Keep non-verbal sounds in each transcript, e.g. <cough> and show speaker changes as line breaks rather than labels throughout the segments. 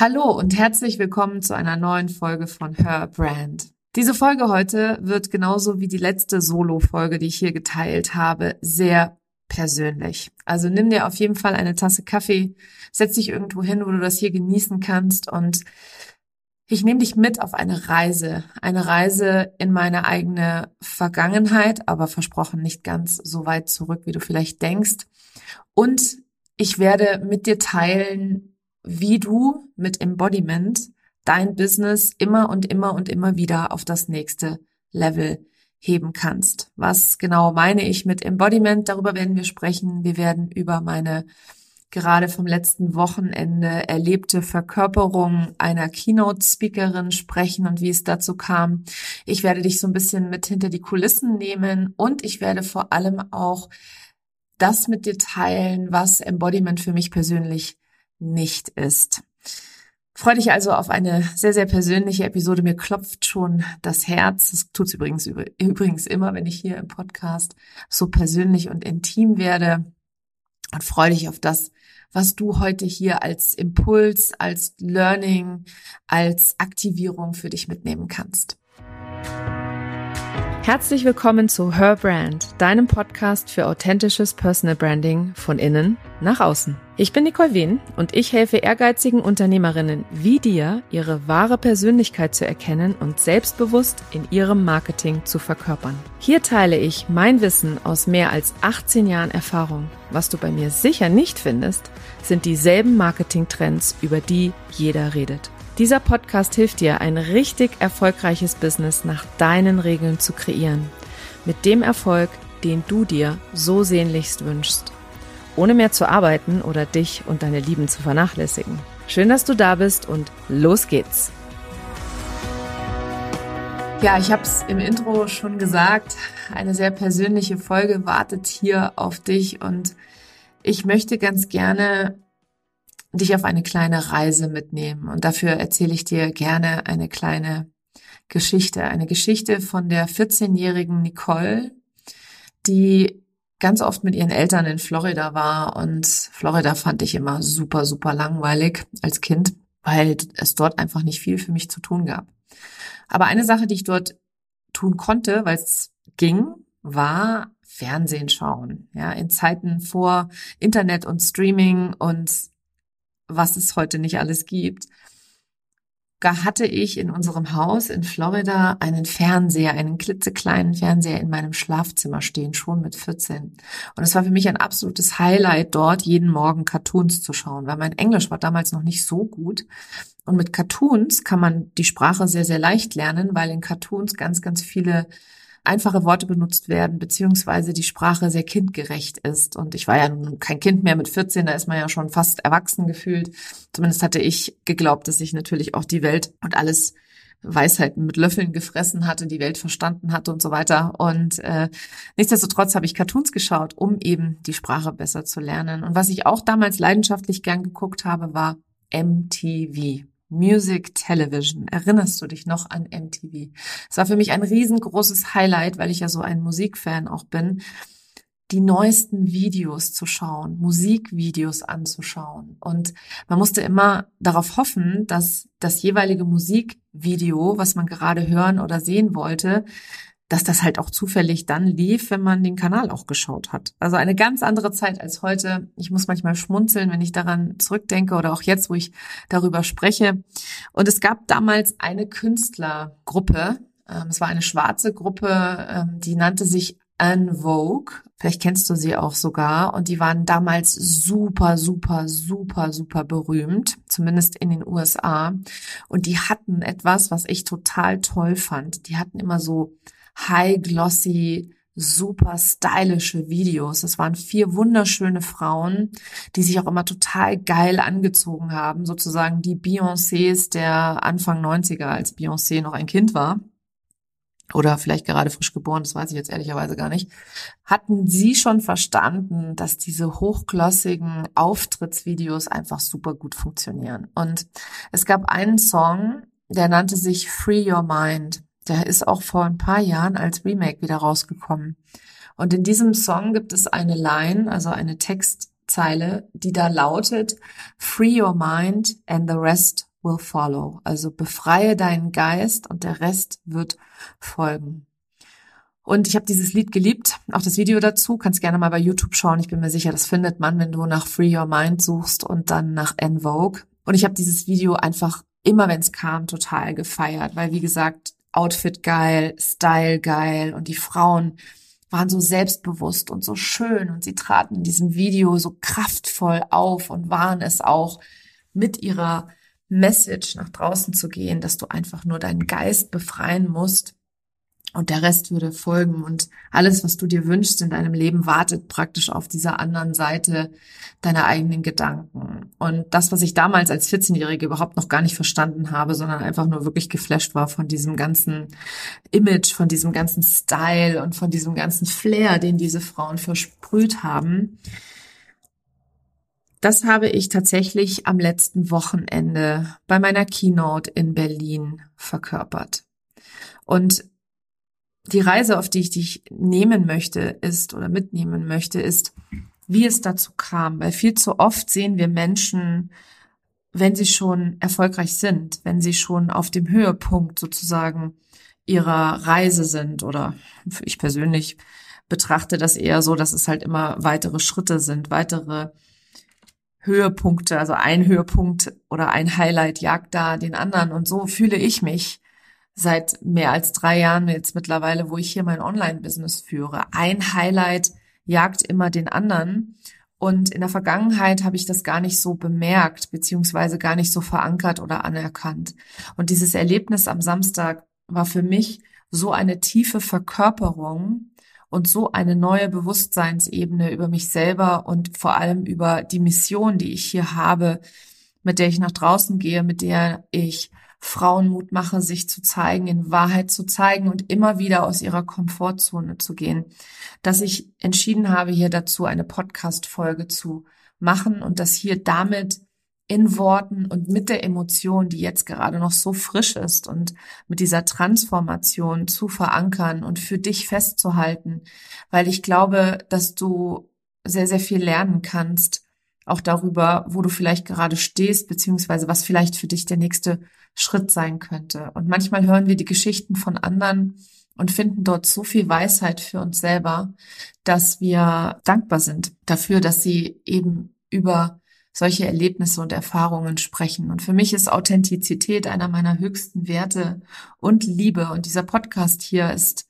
Hallo und herzlich willkommen zu einer neuen Folge von Her Brand. Diese Folge heute wird genauso wie die letzte Solo-Folge, die ich hier geteilt habe, sehr persönlich. Also nimm dir auf jeden Fall eine Tasse Kaffee, setz dich irgendwo hin, wo du das hier genießen kannst und ich nehme dich mit auf eine Reise, eine Reise in meine eigene Vergangenheit, aber versprochen nicht ganz so weit zurück, wie du vielleicht denkst. Und ich werde mit dir teilen, wie du mit Embodiment dein Business immer und immer und immer wieder auf das nächste Level heben kannst. Was genau meine ich mit Embodiment? Darüber werden wir sprechen. Wir werden über meine gerade vom letzten Wochenende erlebte Verkörperung einer Keynote-Speakerin sprechen und wie es dazu kam. Ich werde dich so ein bisschen mit hinter die Kulissen nehmen und ich werde vor allem auch das mit dir teilen, was Embodiment für mich persönlich nicht ist. Freue dich also auf eine sehr, sehr persönliche Episode. Mir klopft schon das Herz. Das tut es übrigens, übrigens immer, wenn ich hier im Podcast so persönlich und intim werde. Und freue dich auf das, was du heute hier als Impuls, als Learning, als Aktivierung für dich mitnehmen kannst. Herzlich willkommen zu Her Brand, deinem Podcast für authentisches Personal Branding von innen nach außen. Ich bin Nicole Wien und ich helfe ehrgeizigen Unternehmerinnen wie dir, ihre wahre Persönlichkeit zu erkennen und selbstbewusst in ihrem Marketing zu verkörpern. Hier teile ich mein Wissen aus mehr als 18 Jahren Erfahrung. Was du bei mir sicher nicht findest, sind dieselben Marketingtrends, über die jeder redet. Dieser Podcast hilft dir, ein richtig erfolgreiches Business nach deinen Regeln zu kreieren. Mit dem Erfolg, den du dir so sehnlichst wünschst. Ohne mehr zu arbeiten oder dich und deine Lieben zu vernachlässigen. Schön, dass du da bist und los geht's. Ja, ich habe es im Intro schon gesagt, eine sehr persönliche Folge wartet hier auf dich und ich möchte ganz gerne dich auf eine kleine Reise mitnehmen. Und dafür erzähle ich dir gerne eine kleine Geschichte. Eine Geschichte von der 14-jährigen Nicole, die ganz oft mit ihren Eltern in Florida war. Und Florida fand ich immer super, super langweilig als Kind, weil es dort einfach nicht viel für mich zu tun gab. Aber eine Sache, die ich dort tun konnte, weil es ging, war Fernsehen schauen. Ja, in Zeiten vor Internet und Streaming und was es heute nicht alles gibt. Da hatte ich in unserem Haus in Florida einen Fernseher, einen klitzekleinen Fernseher in meinem Schlafzimmer stehen, schon mit 14. Und es war für mich ein absolutes Highlight, dort jeden Morgen Cartoons zu schauen, weil mein Englisch war damals noch nicht so gut. Und mit Cartoons kann man die Sprache sehr, sehr leicht lernen, weil in Cartoons ganz, ganz viele einfache Worte benutzt werden, beziehungsweise die Sprache sehr kindgerecht ist. Und ich war ja nun kein Kind mehr mit 14, da ist man ja schon fast erwachsen gefühlt. Zumindest hatte ich geglaubt, dass ich natürlich auch die Welt und alles Weisheiten mit Löffeln gefressen hatte, die Welt verstanden hatte und so weiter. Und äh, nichtsdestotrotz habe ich Cartoons geschaut, um eben die Sprache besser zu lernen. Und was ich auch damals leidenschaftlich gern geguckt habe, war MTV. Music Television. Erinnerst du dich noch an MTV? Es war für mich ein riesengroßes Highlight, weil ich ja so ein Musikfan auch bin, die neuesten Videos zu schauen, Musikvideos anzuschauen. Und man musste immer darauf hoffen, dass das jeweilige Musikvideo, was man gerade hören oder sehen wollte, dass das halt auch zufällig dann lief, wenn man den Kanal auch geschaut hat. Also eine ganz andere Zeit als heute. Ich muss manchmal schmunzeln, wenn ich daran zurückdenke oder auch jetzt, wo ich darüber spreche. Und es gab damals eine Künstlergruppe. Ähm, es war eine schwarze Gruppe, ähm, die nannte sich Anne Vogue. Vielleicht kennst du sie auch sogar. Und die waren damals super, super, super, super berühmt. Zumindest in den USA. Und die hatten etwas, was ich total toll fand. Die hatten immer so high glossy, super stylische Videos. Das waren vier wunderschöne Frauen, die sich auch immer total geil angezogen haben, sozusagen die Beyoncés der Anfang 90er, als Beyoncé noch ein Kind war. Oder vielleicht gerade frisch geboren, das weiß ich jetzt ehrlicherweise gar nicht. Hatten Sie schon verstanden, dass diese hochglossigen Auftrittsvideos einfach super gut funktionieren? Und es gab einen Song, der nannte sich Free Your Mind. Der ist auch vor ein paar Jahren als Remake wieder rausgekommen. Und in diesem Song gibt es eine Line, also eine Textzeile, die da lautet, Free your mind and the rest will follow. Also befreie deinen Geist und der Rest wird folgen. Und ich habe dieses Lied geliebt, auch das Video dazu. Kannst gerne mal bei YouTube schauen. Ich bin mir sicher, das findet man, wenn du nach Free Your Mind suchst und dann nach En Vogue. Und ich habe dieses Video einfach immer, wenn es kam, total gefeiert, weil wie gesagt, Outfit geil, Style geil und die Frauen waren so selbstbewusst und so schön und sie traten in diesem Video so kraftvoll auf und waren es auch mit ihrer Message nach draußen zu gehen, dass du einfach nur deinen Geist befreien musst und der Rest würde folgen und alles, was du dir wünschst in deinem Leben, wartet praktisch auf dieser anderen Seite deiner eigenen Gedanken. Und das, was ich damals als 14-Jährige überhaupt noch gar nicht verstanden habe, sondern einfach nur wirklich geflasht war von diesem ganzen Image, von diesem ganzen Style und von diesem ganzen Flair, den diese Frauen versprüht haben. Das habe ich tatsächlich am letzten Wochenende bei meiner Keynote in Berlin verkörpert. Und die Reise, auf die ich dich nehmen möchte, ist oder mitnehmen möchte, ist, wie es dazu kam. Weil viel zu oft sehen wir Menschen, wenn sie schon erfolgreich sind, wenn sie schon auf dem Höhepunkt sozusagen ihrer Reise sind. Oder ich persönlich betrachte das eher so, dass es halt immer weitere Schritte sind, weitere Höhepunkte, also ein Höhepunkt oder ein Highlight jagt da den anderen. Und so fühle ich mich seit mehr als drei Jahren jetzt mittlerweile, wo ich hier mein Online-Business führe. Ein Highlight jagt immer den anderen. Und in der Vergangenheit habe ich das gar nicht so bemerkt, beziehungsweise gar nicht so verankert oder anerkannt. Und dieses Erlebnis am Samstag war für mich so eine tiefe Verkörperung und so eine neue Bewusstseinsebene über mich selber und vor allem über die Mission, die ich hier habe, mit der ich nach draußen gehe, mit der ich Frauen Mut mache, sich zu zeigen, in Wahrheit zu zeigen und immer wieder aus ihrer Komfortzone zu gehen. Dass ich entschieden habe, hier dazu eine Podcast-Folge zu machen und das hier damit in Worten und mit der Emotion, die jetzt gerade noch so frisch ist und mit dieser Transformation zu verankern und für dich festzuhalten, weil ich glaube, dass du sehr, sehr viel lernen kannst, auch darüber, wo du vielleicht gerade stehst, beziehungsweise was vielleicht für dich der nächste Schritt sein könnte. Und manchmal hören wir die Geschichten von anderen und finden dort so viel Weisheit für uns selber, dass wir dankbar sind dafür, dass sie eben über solche Erlebnisse und Erfahrungen sprechen. Und für mich ist Authentizität einer meiner höchsten Werte und Liebe. Und dieser Podcast hier ist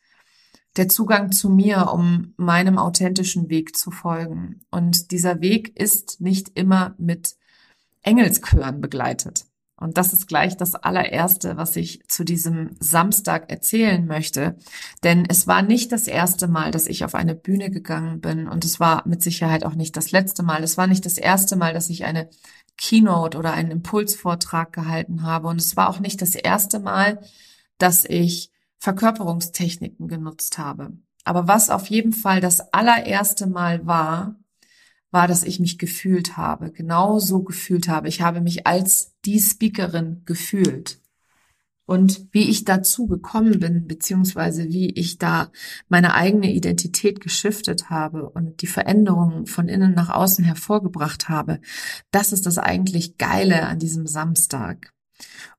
der Zugang zu mir, um meinem authentischen Weg zu folgen. Und dieser Weg ist nicht immer mit Engelschören begleitet. Und das ist gleich das allererste, was ich zu diesem Samstag erzählen möchte. Denn es war nicht das erste Mal, dass ich auf eine Bühne gegangen bin. Und es war mit Sicherheit auch nicht das letzte Mal. Es war nicht das erste Mal, dass ich eine Keynote oder einen Impulsvortrag gehalten habe. Und es war auch nicht das erste Mal, dass ich Verkörperungstechniken genutzt habe. Aber was auf jeden Fall das allererste Mal war, war, dass ich mich gefühlt habe, genau so gefühlt habe. Ich habe mich als die Speakerin gefühlt. Und wie ich dazu gekommen bin, beziehungsweise wie ich da meine eigene Identität geschiftet habe und die Veränderungen von innen nach außen hervorgebracht habe, das ist das eigentlich Geile an diesem Samstag.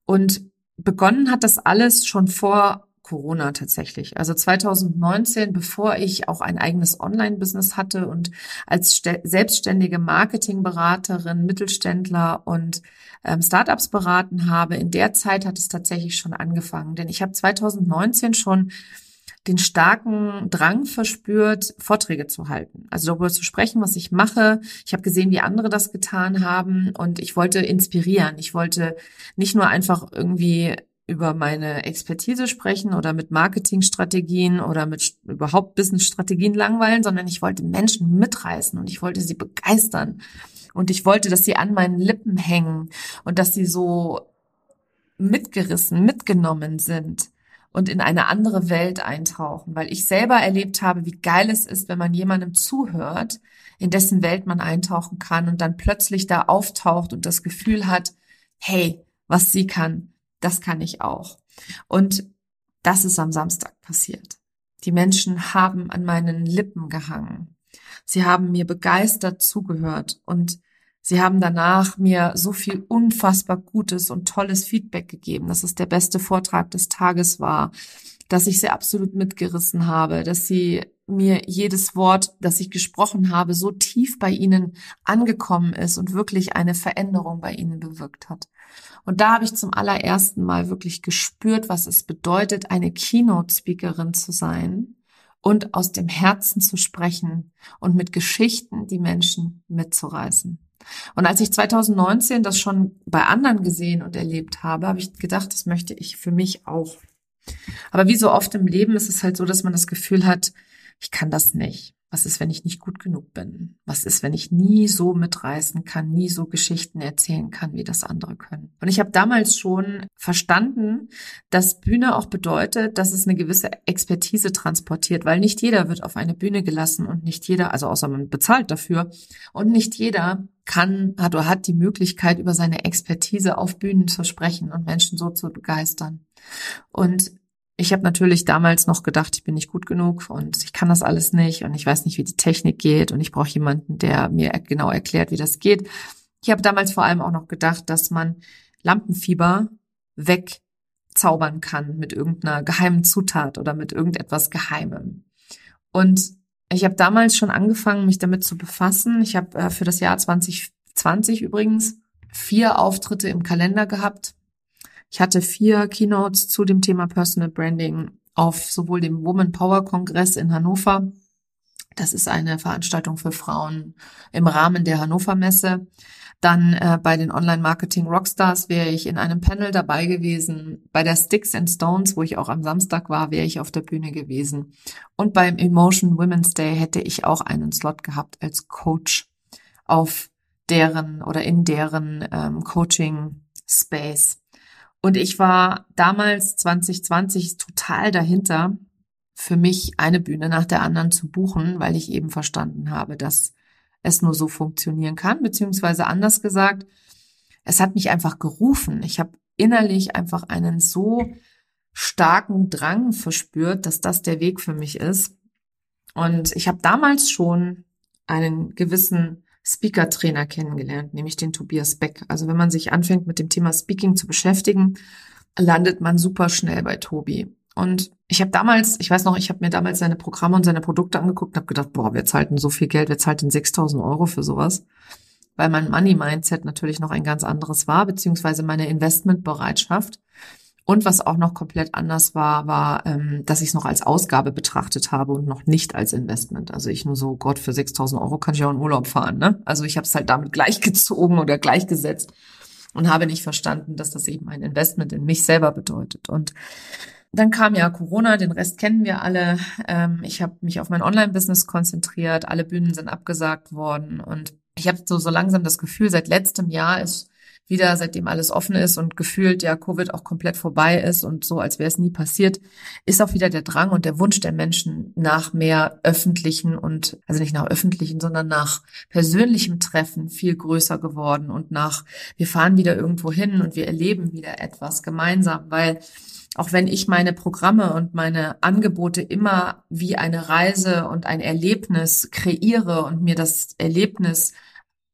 Und begonnen hat das alles schon vor Corona tatsächlich. Also 2019, bevor ich auch ein eigenes Online-Business hatte und als selbstständige Marketingberaterin Mittelständler und ähm, Startups beraten habe, in der Zeit hat es tatsächlich schon angefangen. Denn ich habe 2019 schon den starken Drang verspürt, Vorträge zu halten. Also darüber zu sprechen, was ich mache. Ich habe gesehen, wie andere das getan haben und ich wollte inspirieren. Ich wollte nicht nur einfach irgendwie über meine Expertise sprechen oder mit Marketingstrategien oder mit überhaupt Businessstrategien langweilen, sondern ich wollte Menschen mitreißen und ich wollte sie begeistern. Und ich wollte, dass sie an meinen Lippen hängen und dass sie so mitgerissen, mitgenommen sind und in eine andere Welt eintauchen, weil ich selber erlebt habe, wie geil es ist, wenn man jemandem zuhört, in dessen Welt man eintauchen kann und dann plötzlich da auftaucht und das Gefühl hat, hey, was sie kann, das kann ich auch. Und das ist am Samstag passiert. Die Menschen haben an meinen Lippen gehangen. Sie haben mir begeistert zugehört und Sie haben danach mir so viel unfassbar gutes und tolles Feedback gegeben, dass es der beste Vortrag des Tages war, dass ich sie absolut mitgerissen habe, dass sie mir jedes Wort, das ich gesprochen habe, so tief bei ihnen angekommen ist und wirklich eine Veränderung bei ihnen bewirkt hat. Und da habe ich zum allerersten Mal wirklich gespürt, was es bedeutet, eine Keynote-Speakerin zu sein und aus dem Herzen zu sprechen und mit Geschichten die Menschen mitzureißen. Und als ich 2019 das schon bei anderen gesehen und erlebt habe, habe ich gedacht, das möchte ich für mich auch. Aber wie so oft im Leben ist es halt so, dass man das Gefühl hat, ich kann das nicht. Was ist, wenn ich nicht gut genug bin? Was ist, wenn ich nie so mitreißen kann, nie so Geschichten erzählen kann, wie das andere können? Und ich habe damals schon verstanden, dass Bühne auch bedeutet, dass es eine gewisse Expertise transportiert, weil nicht jeder wird auf eine Bühne gelassen und nicht jeder, also außer man bezahlt dafür, und nicht jeder kann, hat oder hat die Möglichkeit, über seine Expertise auf Bühnen zu sprechen und Menschen so zu begeistern. Und ich habe natürlich damals noch gedacht, ich bin nicht gut genug und ich kann das alles nicht und ich weiß nicht, wie die Technik geht und ich brauche jemanden, der mir genau erklärt, wie das geht. Ich habe damals vor allem auch noch gedacht, dass man Lampenfieber wegzaubern kann mit irgendeiner geheimen Zutat oder mit irgendetwas Geheimem. Und ich habe damals schon angefangen, mich damit zu befassen. Ich habe äh, für das Jahr 2020 übrigens vier Auftritte im Kalender gehabt ich hatte vier Keynotes zu dem Thema Personal Branding auf sowohl dem Woman Power Kongress in Hannover. Das ist eine Veranstaltung für Frauen im Rahmen der Hannover Messe. Dann äh, bei den Online-Marketing Rockstars wäre ich in einem Panel dabei gewesen. Bei der Sticks and Stones, wo ich auch am Samstag war, wäre ich auf der Bühne gewesen. Und beim Emotion Women's Day hätte ich auch einen Slot gehabt als Coach auf deren oder in deren ähm, Coaching Space. Und ich war damals 2020 total dahinter, für mich eine Bühne nach der anderen zu buchen, weil ich eben verstanden habe, dass es nur so funktionieren kann, beziehungsweise anders gesagt, es hat mich einfach gerufen. Ich habe innerlich einfach einen so starken Drang verspürt, dass das der Weg für mich ist. Und ich habe damals schon einen gewissen Speaker-Trainer kennengelernt, nämlich den Tobias Beck. Also wenn man sich anfängt mit dem Thema Speaking zu beschäftigen, landet man super schnell bei Tobi. Und ich habe damals, ich weiß noch, ich habe mir damals seine Programme und seine Produkte angeguckt und habe gedacht, boah, wer zahlt denn so viel Geld, wer zahlt denn 6000 Euro für sowas? Weil mein Money-Mindset natürlich noch ein ganz anderes war, beziehungsweise meine Investmentbereitschaft. Und was auch noch komplett anders war, war, ähm, dass ich es noch als Ausgabe betrachtet habe und noch nicht als Investment. Also ich nur so, Gott, für 6.000 Euro kann ich auch in Urlaub fahren. Ne? Also ich habe es halt damit <laughs> gleichgezogen oder gleichgesetzt und habe nicht verstanden, dass das eben ein Investment in mich selber bedeutet. Und dann kam ja Corona, den Rest kennen wir alle. Ähm, ich habe mich auf mein Online-Business konzentriert, alle Bühnen sind abgesagt worden und ich habe so, so langsam das Gefühl, seit letztem Jahr ist wieder, seitdem alles offen ist und gefühlt ja Covid auch komplett vorbei ist und so, als wäre es nie passiert, ist auch wieder der Drang und der Wunsch der Menschen nach mehr öffentlichen und, also nicht nach öffentlichen, sondern nach persönlichem Treffen viel größer geworden und nach, wir fahren wieder irgendwo hin und wir erleben wieder etwas gemeinsam, weil auch wenn ich meine Programme und meine Angebote immer wie eine Reise und ein Erlebnis kreiere und mir das Erlebnis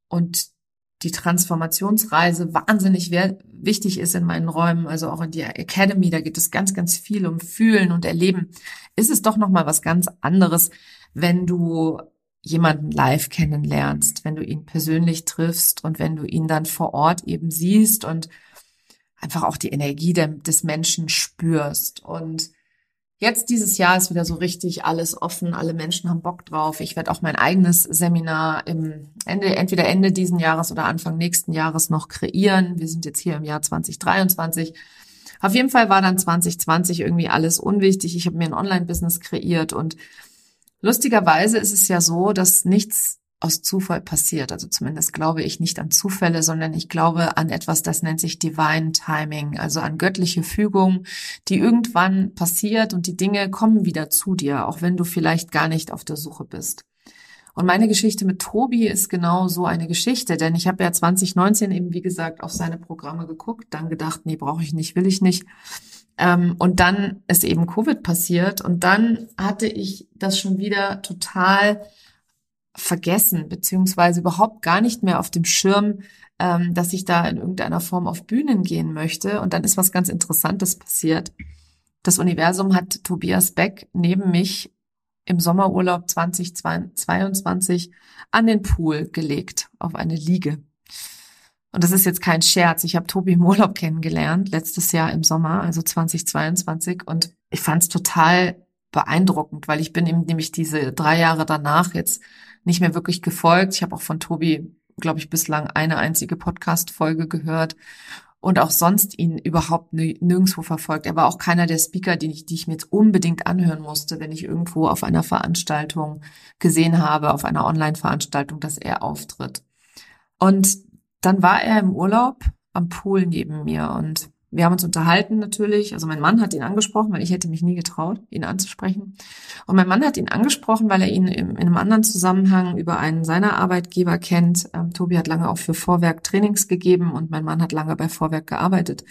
und die Transformationsreise wahnsinnig wichtig ist in meinen Räumen, also auch in der Academy, da geht es ganz, ganz viel um Fühlen und Erleben, ist es doch nochmal was ganz anderes, wenn du jemanden live kennenlernst, wenn du ihn persönlich triffst und wenn du ihn dann vor Ort eben siehst und einfach auch die Energie des Menschen spürst. Und Jetzt dieses Jahr ist wieder so richtig alles offen, alle Menschen haben Bock drauf. Ich werde auch mein eigenes Seminar im Ende, entweder Ende diesen Jahres oder Anfang nächsten Jahres noch kreieren. Wir sind jetzt hier im Jahr 2023. Auf jeden Fall war dann 2020 irgendwie alles unwichtig. Ich habe mir ein Online-Business kreiert und lustigerweise ist es ja so, dass nichts aus Zufall passiert. Also zumindest glaube ich nicht an Zufälle, sondern ich glaube an etwas, das nennt sich Divine Timing, also an göttliche Fügung, die irgendwann passiert und die Dinge kommen wieder zu dir, auch wenn du vielleicht gar nicht auf der Suche bist. Und meine Geschichte mit Tobi ist genau so eine Geschichte, denn ich habe ja 2019 eben, wie gesagt, auf seine Programme geguckt, dann gedacht, nee, brauche ich nicht, will ich nicht. Ähm, und dann ist eben Covid passiert und dann hatte ich das schon wieder total vergessen, beziehungsweise überhaupt gar nicht mehr auf dem Schirm, ähm, dass ich da in irgendeiner Form auf Bühnen gehen möchte. Und dann ist was ganz Interessantes passiert. Das Universum hat Tobias Beck neben mich im Sommerurlaub 2022 an den Pool gelegt, auf eine Liege. Und das ist jetzt kein Scherz. Ich habe Tobi im Urlaub kennengelernt, letztes Jahr im Sommer, also 2022. Und ich fand es total beeindruckend, weil ich bin ihm nämlich diese drei Jahre danach jetzt nicht mehr wirklich gefolgt. Ich habe auch von Tobi, glaube ich, bislang eine einzige Podcast-Folge gehört und auch sonst ihn überhaupt nirgendwo verfolgt. Er war auch keiner der Speaker, die ich, die ich mir jetzt unbedingt anhören musste, wenn ich irgendwo auf einer Veranstaltung gesehen habe, auf einer Online-Veranstaltung, dass er auftritt. Und dann war er im Urlaub am Pool neben mir und wir haben uns unterhalten natürlich. Also mein Mann hat ihn angesprochen, weil ich hätte mich nie getraut, ihn anzusprechen. Und mein Mann hat ihn angesprochen, weil er ihn in einem anderen Zusammenhang über einen seiner Arbeitgeber kennt. Ähm, Tobi hat lange auch für Vorwerk Trainings gegeben und mein Mann hat lange bei Vorwerk gearbeitet.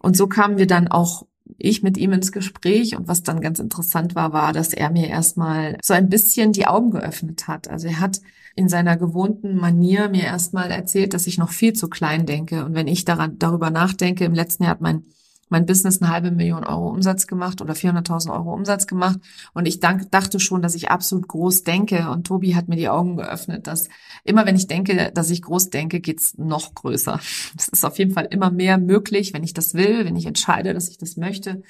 Und so kamen wir dann auch ich mit ihm ins Gespräch und was dann ganz interessant war, war, dass er mir erstmal so ein bisschen die Augen geöffnet hat. Also er hat in seiner gewohnten Manier mir erstmal erzählt, dass ich noch viel zu klein denke. Und wenn ich daran, darüber nachdenke, im letzten Jahr hat mein mein Business eine halbe Million Euro Umsatz gemacht oder 400.000 Euro Umsatz gemacht. Und ich dank, dachte schon, dass ich absolut groß denke. Und Tobi hat mir die Augen geöffnet, dass immer wenn ich denke, dass ich groß denke, geht's noch größer. Es ist auf jeden Fall immer mehr möglich, wenn ich das will, wenn ich entscheide, dass ich das möchte.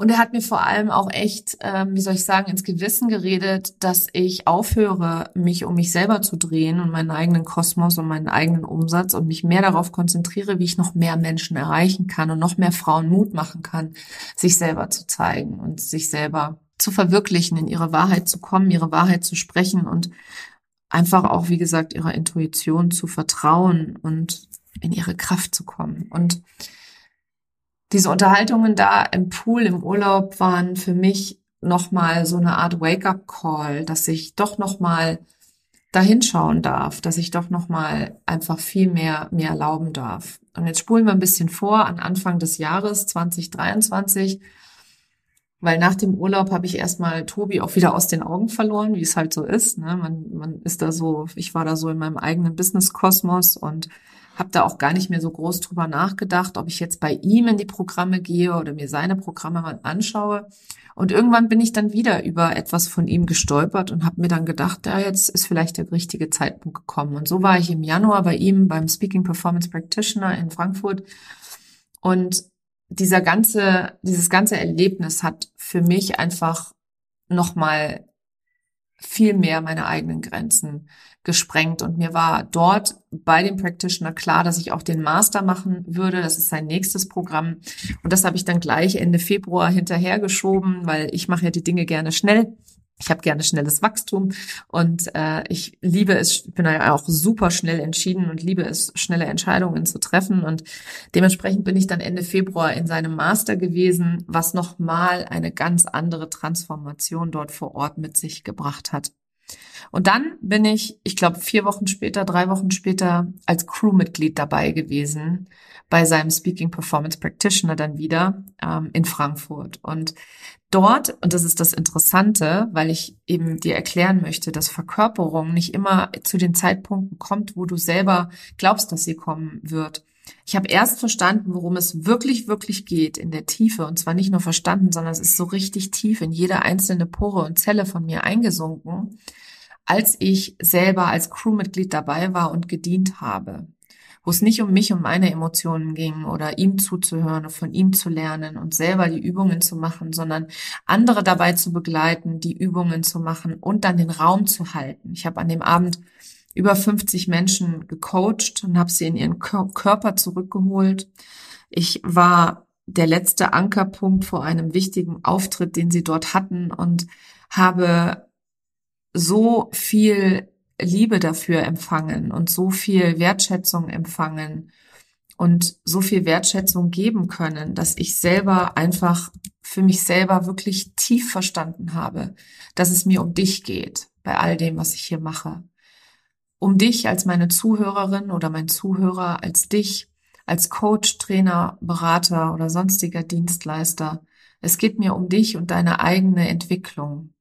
Und er hat mir vor allem auch echt, ähm, wie soll ich sagen, ins Gewissen geredet, dass ich aufhöre, mich um mich selber zu drehen und meinen eigenen Kosmos und meinen eigenen Umsatz und mich mehr darauf konzentriere, wie ich noch mehr Menschen erreichen kann und noch mehr Frauen Mut machen kann, sich selber zu zeigen und sich selber zu verwirklichen, in ihre Wahrheit zu kommen, ihre Wahrheit zu sprechen und einfach auch, wie gesagt, ihrer Intuition zu vertrauen und in ihre Kraft zu kommen. Und diese Unterhaltungen da im Pool im Urlaub waren für mich nochmal so eine Art Wake-up-Call, dass ich doch nochmal dahinschauen darf, dass ich doch nochmal einfach viel mehr, mehr erlauben darf. Und jetzt spulen wir ein bisschen vor an Anfang des Jahres 2023, weil nach dem Urlaub habe ich erstmal Tobi auch wieder aus den Augen verloren, wie es halt so ist. Ne? Man, man ist da so, ich war da so in meinem eigenen Business-Kosmos und habe da auch gar nicht mehr so groß drüber nachgedacht, ob ich jetzt bei ihm in die Programme gehe oder mir seine Programme mal anschaue. Und irgendwann bin ich dann wieder über etwas von ihm gestolpert und habe mir dann gedacht, ja, jetzt ist vielleicht der richtige Zeitpunkt gekommen. Und so war ich im Januar bei ihm beim Speaking Performance Practitioner in Frankfurt. Und dieser ganze, dieses ganze Erlebnis hat für mich einfach nochmal viel mehr meine eigenen Grenzen gesprengt. Und mir war dort bei dem Practitioner klar, dass ich auch den Master machen würde. Das ist sein nächstes Programm. Und das habe ich dann gleich Ende Februar hinterhergeschoben, weil ich mache ja die Dinge gerne schnell. Ich habe gerne schnelles Wachstum und äh, ich liebe es, ich bin ja auch super schnell entschieden und liebe es, schnelle Entscheidungen zu treffen. Und dementsprechend bin ich dann Ende Februar in seinem Master gewesen, was nochmal eine ganz andere Transformation dort vor Ort mit sich gebracht hat. Und dann bin ich, ich glaube, vier Wochen später, drei Wochen später als Crewmitglied dabei gewesen bei seinem Speaking Performance Practitioner dann wieder ähm, in Frankfurt. Und dort, und das ist das Interessante, weil ich eben dir erklären möchte, dass Verkörperung nicht immer zu den Zeitpunkten kommt, wo du selber glaubst, dass sie kommen wird. Ich habe erst verstanden, worum es wirklich, wirklich geht in der Tiefe. Und zwar nicht nur verstanden, sondern es ist so richtig tief in jede einzelne Pore und Zelle von mir eingesunken als ich selber als Crewmitglied dabei war und gedient habe, wo es nicht um mich und meine Emotionen ging oder ihm zuzuhören oder von ihm zu lernen und selber die Übungen zu machen, sondern andere dabei zu begleiten, die Übungen zu machen und dann den Raum zu halten. Ich habe an dem Abend über 50 Menschen gecoacht und habe sie in ihren Körper zurückgeholt. Ich war der letzte Ankerpunkt vor einem wichtigen Auftritt, den sie dort hatten und habe so viel Liebe dafür empfangen und so viel Wertschätzung empfangen und so viel Wertschätzung geben können, dass ich selber einfach für mich selber wirklich tief verstanden habe, dass es mir um dich geht bei all dem, was ich hier mache. Um dich als meine Zuhörerin oder mein Zuhörer, als dich, als Coach, Trainer, Berater oder sonstiger Dienstleister. Es geht mir um dich und deine eigene Entwicklung,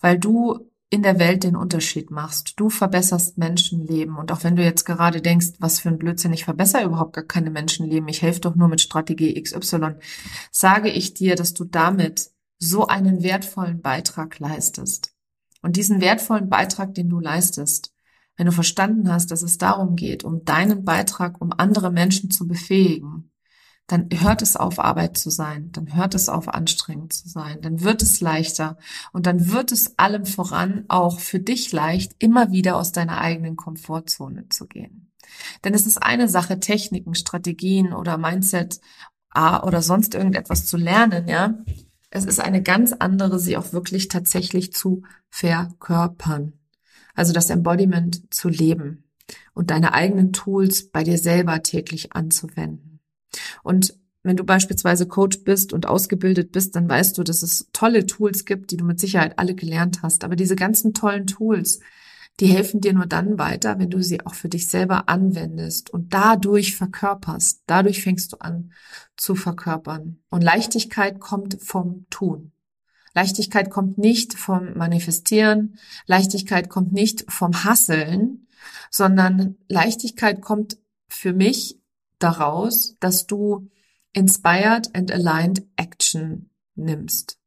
weil du in der Welt den Unterschied machst. Du verbesserst Menschenleben. Und auch wenn du jetzt gerade denkst, was für ein Blödsinn, ich verbessere überhaupt gar keine Menschenleben, ich helfe doch nur mit Strategie XY, sage ich dir, dass du damit so einen wertvollen Beitrag leistest. Und diesen wertvollen Beitrag, den du leistest, wenn du verstanden hast, dass es darum geht, um deinen Beitrag, um andere Menschen zu befähigen, dann hört es auf, Arbeit zu sein, dann hört es auf, anstrengend zu sein, dann wird es leichter und dann wird es allem voran auch für dich leicht, immer wieder aus deiner eigenen Komfortzone zu gehen. Denn es ist eine Sache, Techniken, Strategien oder Mindset oder sonst irgendetwas zu lernen, ja. Es ist eine ganz andere, sie auch wirklich tatsächlich zu verkörpern. Also das Embodiment zu leben und deine eigenen Tools bei dir selber täglich anzuwenden. Und wenn du beispielsweise Coach bist und ausgebildet bist, dann weißt du, dass es tolle Tools gibt, die du mit Sicherheit alle gelernt hast. Aber diese ganzen tollen Tools, die helfen dir nur dann weiter, wenn du sie auch für dich selber anwendest und dadurch verkörperst. Dadurch fängst du an zu verkörpern. Und Leichtigkeit kommt vom Tun. Leichtigkeit kommt nicht vom Manifestieren. Leichtigkeit kommt nicht vom Hasseln, sondern Leichtigkeit kommt für mich daraus, dass du inspired and aligned action nimmst.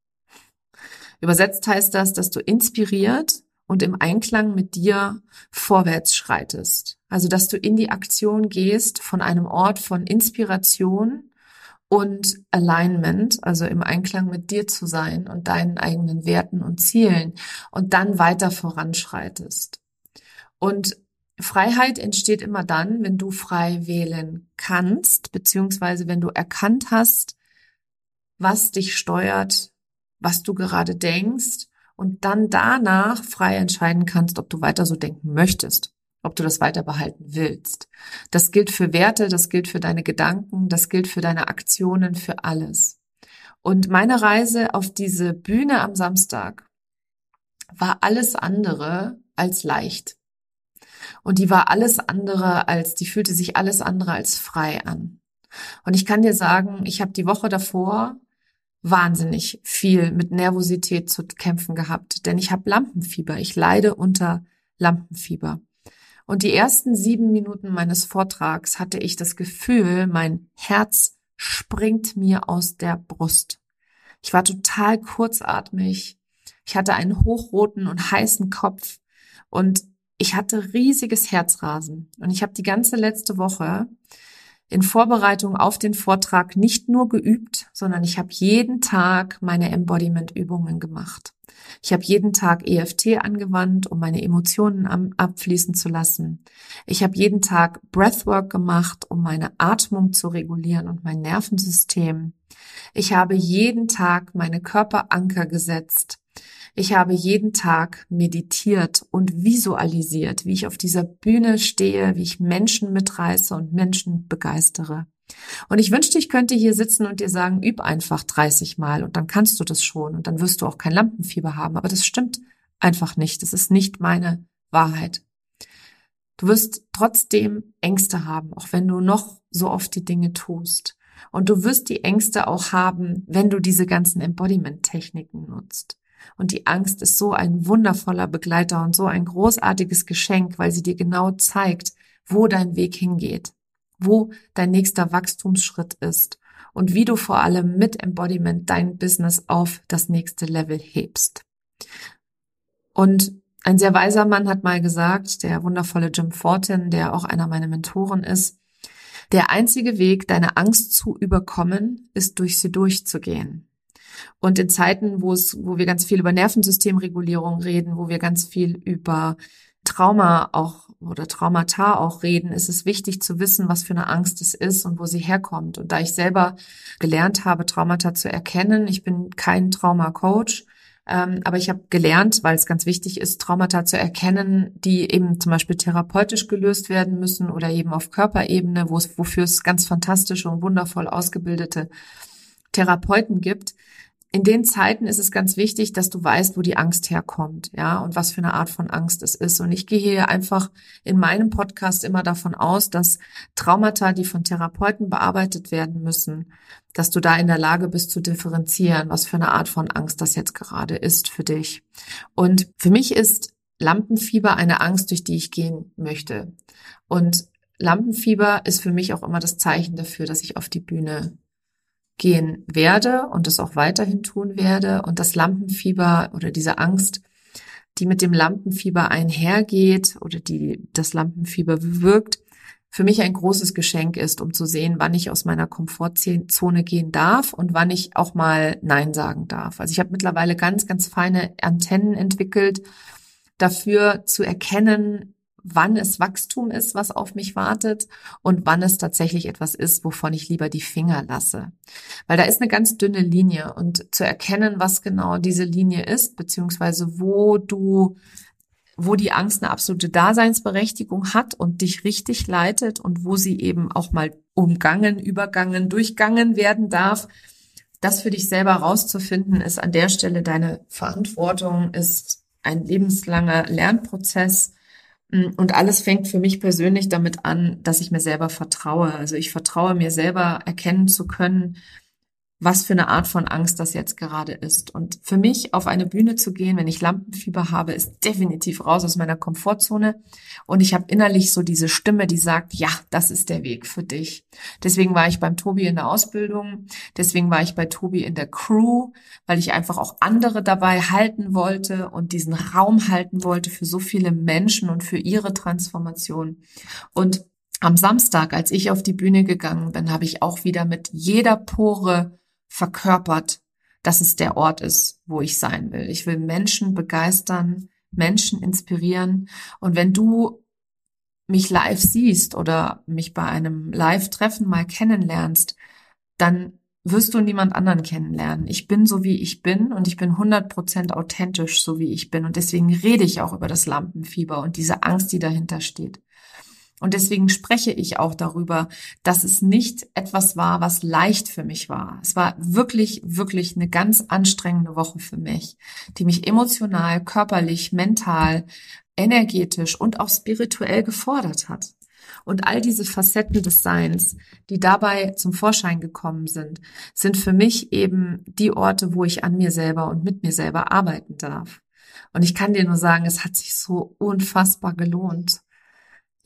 Übersetzt heißt das, dass du inspiriert und im Einklang mit dir vorwärts schreitest. Also, dass du in die Aktion gehst von einem Ort von Inspiration und Alignment, also im Einklang mit dir zu sein und deinen eigenen Werten und Zielen und dann weiter voranschreitest. Und Freiheit entsteht immer dann, wenn du frei wählen kannst, beziehungsweise wenn du erkannt hast, was dich steuert, was du gerade denkst und dann danach frei entscheiden kannst, ob du weiter so denken möchtest, ob du das weiter behalten willst. Das gilt für Werte, das gilt für deine Gedanken, das gilt für deine Aktionen, für alles. Und meine Reise auf diese Bühne am Samstag war alles andere als leicht. Und die war alles andere als, die fühlte sich alles andere als frei an. Und ich kann dir sagen, ich habe die Woche davor wahnsinnig viel mit Nervosität zu kämpfen gehabt, denn ich habe Lampenfieber. Ich leide unter Lampenfieber. Und die ersten sieben Minuten meines Vortrags hatte ich das Gefühl, mein Herz springt mir aus der Brust. Ich war total kurzatmig. Ich hatte einen hochroten und heißen Kopf und ich hatte riesiges Herzrasen und ich habe die ganze letzte Woche in Vorbereitung auf den Vortrag nicht nur geübt, sondern ich habe jeden Tag meine Embodiment-Übungen gemacht. Ich habe jeden Tag EFT angewandt, um meine Emotionen abfließen zu lassen. Ich habe jeden Tag Breathwork gemacht, um meine Atmung zu regulieren und mein Nervensystem. Ich habe jeden Tag meine Körperanker gesetzt ich habe jeden Tag meditiert und visualisiert, wie ich auf dieser Bühne stehe, wie ich Menschen mitreiße und Menschen begeistere. Und ich wünschte, ich könnte hier sitzen und dir sagen, üb einfach 30 Mal und dann kannst du das schon und dann wirst du auch kein Lampenfieber haben. Aber das stimmt einfach nicht. Das ist nicht meine Wahrheit. Du wirst trotzdem Ängste haben, auch wenn du noch so oft die Dinge tust. Und du wirst die Ängste auch haben, wenn du diese ganzen Embodiment-Techniken nutzt. Und die Angst ist so ein wundervoller Begleiter und so ein großartiges Geschenk, weil sie dir genau zeigt, wo dein Weg hingeht, wo dein nächster Wachstumsschritt ist und wie du vor allem mit Embodiment dein Business auf das nächste Level hebst. Und ein sehr weiser Mann hat mal gesagt, der wundervolle Jim Fortin, der auch einer meiner Mentoren ist, der einzige Weg, deine Angst zu überkommen, ist durch sie durchzugehen. Und in Zeiten, wo es, wo wir ganz viel über Nervensystemregulierung reden, wo wir ganz viel über Trauma auch oder Traumata auch reden, ist es wichtig zu wissen, was für eine Angst es ist und wo sie herkommt. Und da ich selber gelernt habe, Traumata zu erkennen, ich bin kein Trauma-Coach, ähm, aber ich habe gelernt, weil es ganz wichtig ist, Traumata zu erkennen, die eben zum Beispiel therapeutisch gelöst werden müssen oder eben auf Körperebene, wo es, wofür es ganz fantastische und wundervoll ausgebildete Therapeuten gibt, in den Zeiten ist es ganz wichtig, dass du weißt, wo die Angst herkommt, ja, und was für eine Art von Angst es ist. Und ich gehe hier einfach in meinem Podcast immer davon aus, dass Traumata, die von Therapeuten bearbeitet werden müssen, dass du da in der Lage bist zu differenzieren, was für eine Art von Angst das jetzt gerade ist für dich. Und für mich ist Lampenfieber eine Angst, durch die ich gehen möchte. Und Lampenfieber ist für mich auch immer das Zeichen dafür, dass ich auf die Bühne gehen werde und es auch weiterhin tun werde. Und das Lampenfieber oder diese Angst, die mit dem Lampenfieber einhergeht oder die das Lampenfieber bewirkt, für mich ein großes Geschenk ist, um zu sehen, wann ich aus meiner Komfortzone gehen darf und wann ich auch mal Nein sagen darf. Also ich habe mittlerweile ganz, ganz feine Antennen entwickelt, dafür zu erkennen, wann es Wachstum ist, was auf mich wartet und wann es tatsächlich etwas ist, wovon ich lieber die Finger lasse. Weil da ist eine ganz dünne Linie und zu erkennen, was genau diese Linie ist, beziehungsweise wo du wo die Angst eine absolute Daseinsberechtigung hat und dich richtig leitet und wo sie eben auch mal umgangen, übergangen, durchgangen werden darf, das für dich selber rauszufinden, ist an der Stelle deine Verantwortung, ist ein lebenslanger Lernprozess und alles fängt für mich persönlich damit an, dass ich mir selber vertraue. Also ich vertraue mir selber erkennen zu können, was für eine Art von Angst das jetzt gerade ist. Und für mich auf eine Bühne zu gehen, wenn ich Lampenfieber habe, ist definitiv raus aus meiner Komfortzone. Und ich habe innerlich so diese Stimme, die sagt, ja, das ist der Weg für dich. Deswegen war ich beim Tobi in der Ausbildung. Deswegen war ich bei Tobi in der Crew, weil ich einfach auch andere dabei halten wollte und diesen Raum halten wollte für so viele Menschen und für ihre Transformation. Und am Samstag, als ich auf die Bühne gegangen bin, habe ich auch wieder mit jeder Pore verkörpert, dass es der Ort ist, wo ich sein will. Ich will Menschen begeistern, Menschen inspirieren. Und wenn du mich live siehst oder mich bei einem Live-Treffen mal kennenlernst, dann wirst du niemand anderen kennenlernen. Ich bin so, wie ich bin und ich bin 100% authentisch, so wie ich bin. Und deswegen rede ich auch über das Lampenfieber und diese Angst, die dahinter steht. Und deswegen spreche ich auch darüber, dass es nicht etwas war, was leicht für mich war. Es war wirklich, wirklich eine ganz anstrengende Woche für mich, die mich emotional, körperlich, mental, energetisch und auch spirituell gefordert hat. Und all diese Facetten des Seins, die dabei zum Vorschein gekommen sind, sind für mich eben die Orte, wo ich an mir selber und mit mir selber arbeiten darf. Und ich kann dir nur sagen, es hat sich so unfassbar gelohnt.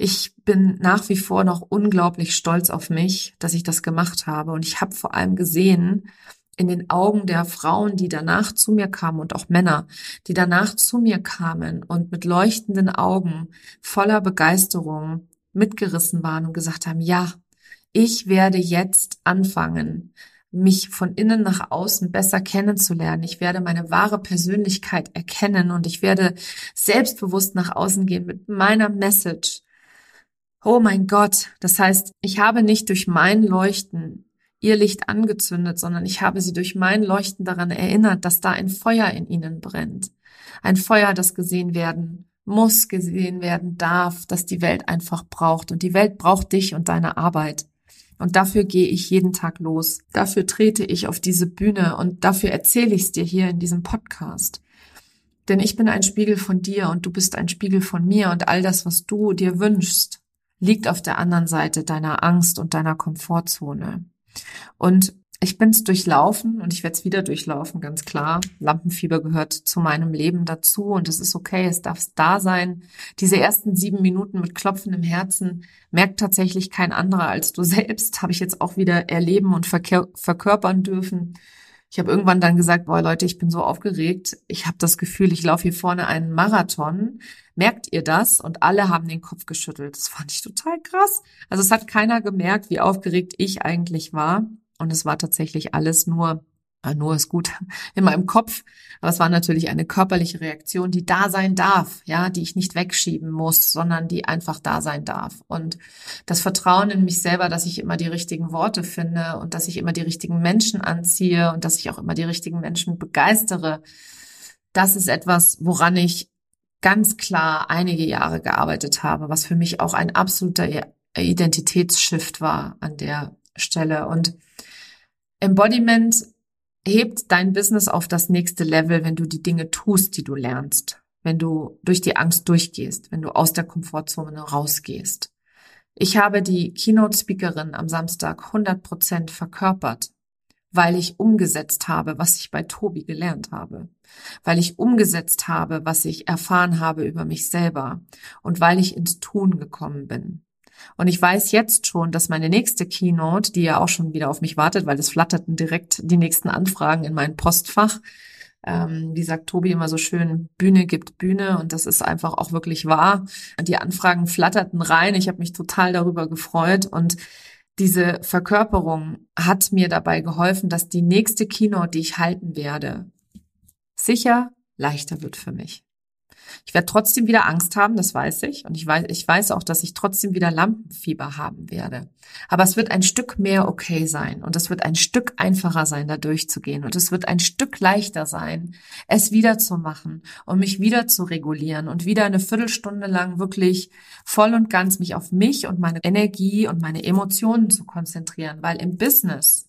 Ich bin nach wie vor noch unglaublich stolz auf mich, dass ich das gemacht habe. Und ich habe vor allem gesehen, in den Augen der Frauen, die danach zu mir kamen und auch Männer, die danach zu mir kamen und mit leuchtenden Augen voller Begeisterung mitgerissen waren und gesagt haben, ja, ich werde jetzt anfangen, mich von innen nach außen besser kennenzulernen. Ich werde meine wahre Persönlichkeit erkennen und ich werde selbstbewusst nach außen gehen mit meiner Message Oh mein Gott, das heißt, ich habe nicht durch mein Leuchten ihr Licht angezündet, sondern ich habe sie durch mein Leuchten daran erinnert, dass da ein Feuer in ihnen brennt. Ein Feuer, das gesehen werden muss, gesehen werden darf, das die Welt einfach braucht. Und die Welt braucht dich und deine Arbeit. Und dafür gehe ich jeden Tag los. Dafür trete ich auf diese Bühne und dafür erzähle ich es dir hier in diesem Podcast. Denn ich bin ein Spiegel von dir und du bist ein Spiegel von mir und all das, was du dir wünschst, liegt auf der anderen Seite deiner Angst und deiner Komfortzone. Und ich bin's durchlaufen und ich werde es wieder durchlaufen, ganz klar. Lampenfieber gehört zu meinem Leben dazu und es ist okay, es darf da sein. Diese ersten sieben Minuten mit Klopfen im Herzen merkt tatsächlich kein anderer als du selbst, habe ich jetzt auch wieder erleben und verkörpern dürfen. Ich habe irgendwann dann gesagt, boah Leute, ich bin so aufgeregt. Ich habe das Gefühl, ich laufe hier vorne einen Marathon. Merkt ihr das? Und alle haben den Kopf geschüttelt. Das fand ich total krass. Also es hat keiner gemerkt, wie aufgeregt ich eigentlich war. Und es war tatsächlich alles nur Ah, nur ist gut <laughs> in meinem Kopf. Aber es war natürlich eine körperliche Reaktion, die da sein darf, ja, die ich nicht wegschieben muss, sondern die einfach da sein darf. Und das Vertrauen in mich selber, dass ich immer die richtigen Worte finde und dass ich immer die richtigen Menschen anziehe und dass ich auch immer die richtigen Menschen begeistere, das ist etwas, woran ich ganz klar einige Jahre gearbeitet habe, was für mich auch ein absoluter Identitätsshift war an der Stelle. Und Embodiment hebt dein Business auf das nächste Level, wenn du die Dinge tust, die du lernst, wenn du durch die Angst durchgehst, wenn du aus der Komfortzone rausgehst. Ich habe die Keynote-Speakerin am Samstag 100 Prozent verkörpert, weil ich umgesetzt habe, was ich bei Tobi gelernt habe, weil ich umgesetzt habe, was ich erfahren habe über mich selber und weil ich ins Tun gekommen bin. Und ich weiß jetzt schon, dass meine nächste Keynote, die ja auch schon wieder auf mich wartet, weil es flatterten direkt die nächsten Anfragen in mein Postfach. Ähm, wie sagt Tobi immer so schön, Bühne gibt Bühne und das ist einfach auch wirklich wahr. Die Anfragen flatterten rein. Ich habe mich total darüber gefreut und diese Verkörperung hat mir dabei geholfen, dass die nächste Keynote, die ich halten werde, sicher leichter wird für mich. Ich werde trotzdem wieder Angst haben, das weiß ich. Und ich weiß, ich weiß auch, dass ich trotzdem wieder Lampenfieber haben werde. Aber es wird ein Stück mehr okay sein und es wird ein Stück einfacher sein, da durchzugehen. Und es wird ein Stück leichter sein, es wieder zu machen und mich wieder zu regulieren und wieder eine Viertelstunde lang wirklich voll und ganz mich auf mich und meine Energie und meine Emotionen zu konzentrieren. Weil im Business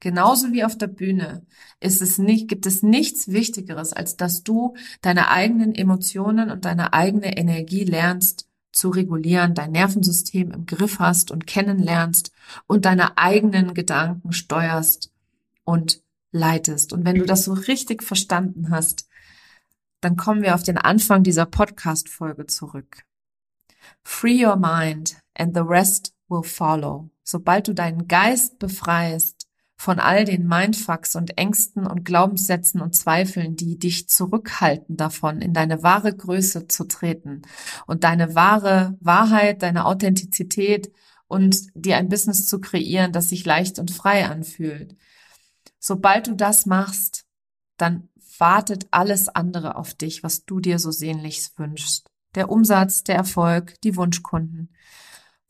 Genauso wie auf der Bühne ist es nicht, gibt es nichts Wichtigeres, als dass du deine eigenen Emotionen und deine eigene Energie lernst zu regulieren, dein Nervensystem im Griff hast und kennenlernst und deine eigenen Gedanken steuerst und leitest. Und wenn du das so richtig verstanden hast, dann kommen wir auf den Anfang dieser Podcast-Folge zurück. Free your mind and the rest will follow. Sobald du deinen Geist befreist, von all den Mindfucks und Ängsten und Glaubenssätzen und Zweifeln, die dich zurückhalten davon, in deine wahre Größe zu treten und deine wahre Wahrheit, deine Authentizität und dir ein Business zu kreieren, das sich leicht und frei anfühlt. Sobald du das machst, dann wartet alles andere auf dich, was du dir so sehnlichst wünschst. Der Umsatz, der Erfolg, die Wunschkunden.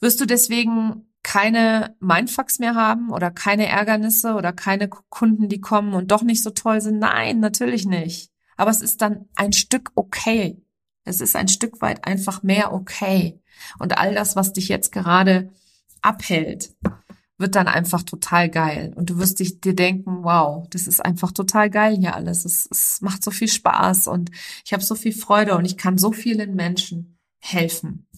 Wirst du deswegen keine Mindfucks mehr haben oder keine Ärgernisse oder keine Kunden, die kommen und doch nicht so toll sind. Nein, natürlich nicht. Aber es ist dann ein Stück okay. Es ist ein Stück weit einfach mehr okay. Und all das, was dich jetzt gerade abhält, wird dann einfach total geil. Und du wirst dich dir denken, wow, das ist einfach total geil hier alles. Es, es macht so viel Spaß und ich habe so viel Freude und ich kann so vielen Menschen helfen.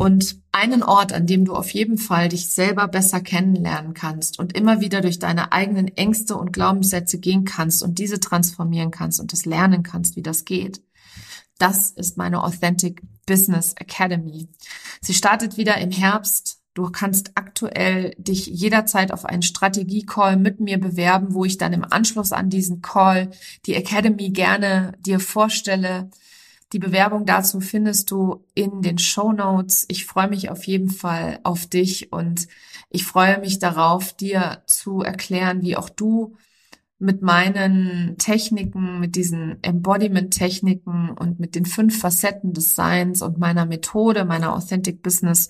Und einen Ort, an dem du auf jeden Fall dich selber besser kennenlernen kannst und immer wieder durch deine eigenen Ängste und Glaubenssätze gehen kannst und diese transformieren kannst und das lernen kannst, wie das geht. Das ist meine Authentic Business Academy. Sie startet wieder im Herbst. Du kannst aktuell dich jederzeit auf einen Strategie-Call mit mir bewerben, wo ich dann im Anschluss an diesen Call die Academy gerne dir vorstelle die Bewerbung dazu findest du in den Show Notes. Ich freue mich auf jeden Fall auf dich und ich freue mich darauf, dir zu erklären, wie auch du mit meinen Techniken, mit diesen Embodiment-Techniken und mit den fünf Facetten des Seins und meiner Methode, meiner Authentic Business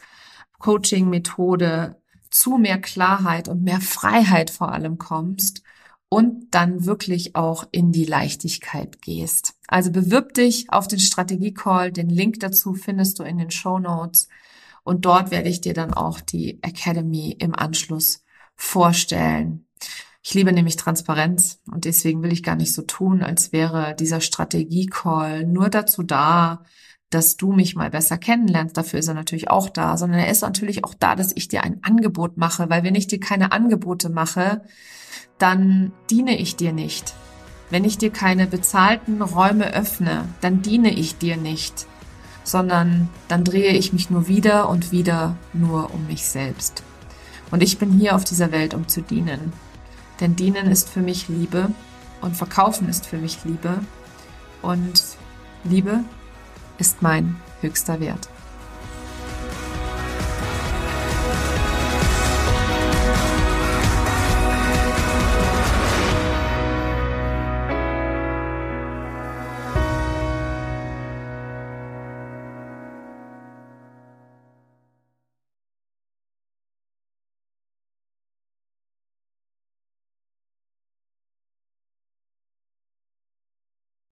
Coaching Methode zu mehr Klarheit und mehr Freiheit vor allem kommst und dann wirklich auch in die Leichtigkeit gehst. Also bewirb dich auf den Strategie-Call. Den Link dazu findest du in den Show Notes. Und dort werde ich dir dann auch die Academy im Anschluss vorstellen. Ich liebe nämlich Transparenz und deswegen will ich gar nicht so tun, als wäre dieser Strategie-Call nur dazu da, dass du mich mal besser kennenlernst. Dafür ist er natürlich auch da, sondern er ist natürlich auch da, dass ich dir ein Angebot mache, weil wenn ich dir keine Angebote mache, dann diene ich dir nicht. Wenn ich dir keine bezahlten Räume öffne, dann diene ich dir nicht, sondern dann drehe ich mich nur wieder und wieder nur um mich selbst. Und ich bin hier auf dieser Welt, um zu dienen. Denn dienen ist für mich Liebe und verkaufen ist für mich Liebe. Und Liebe ist mein höchster Wert.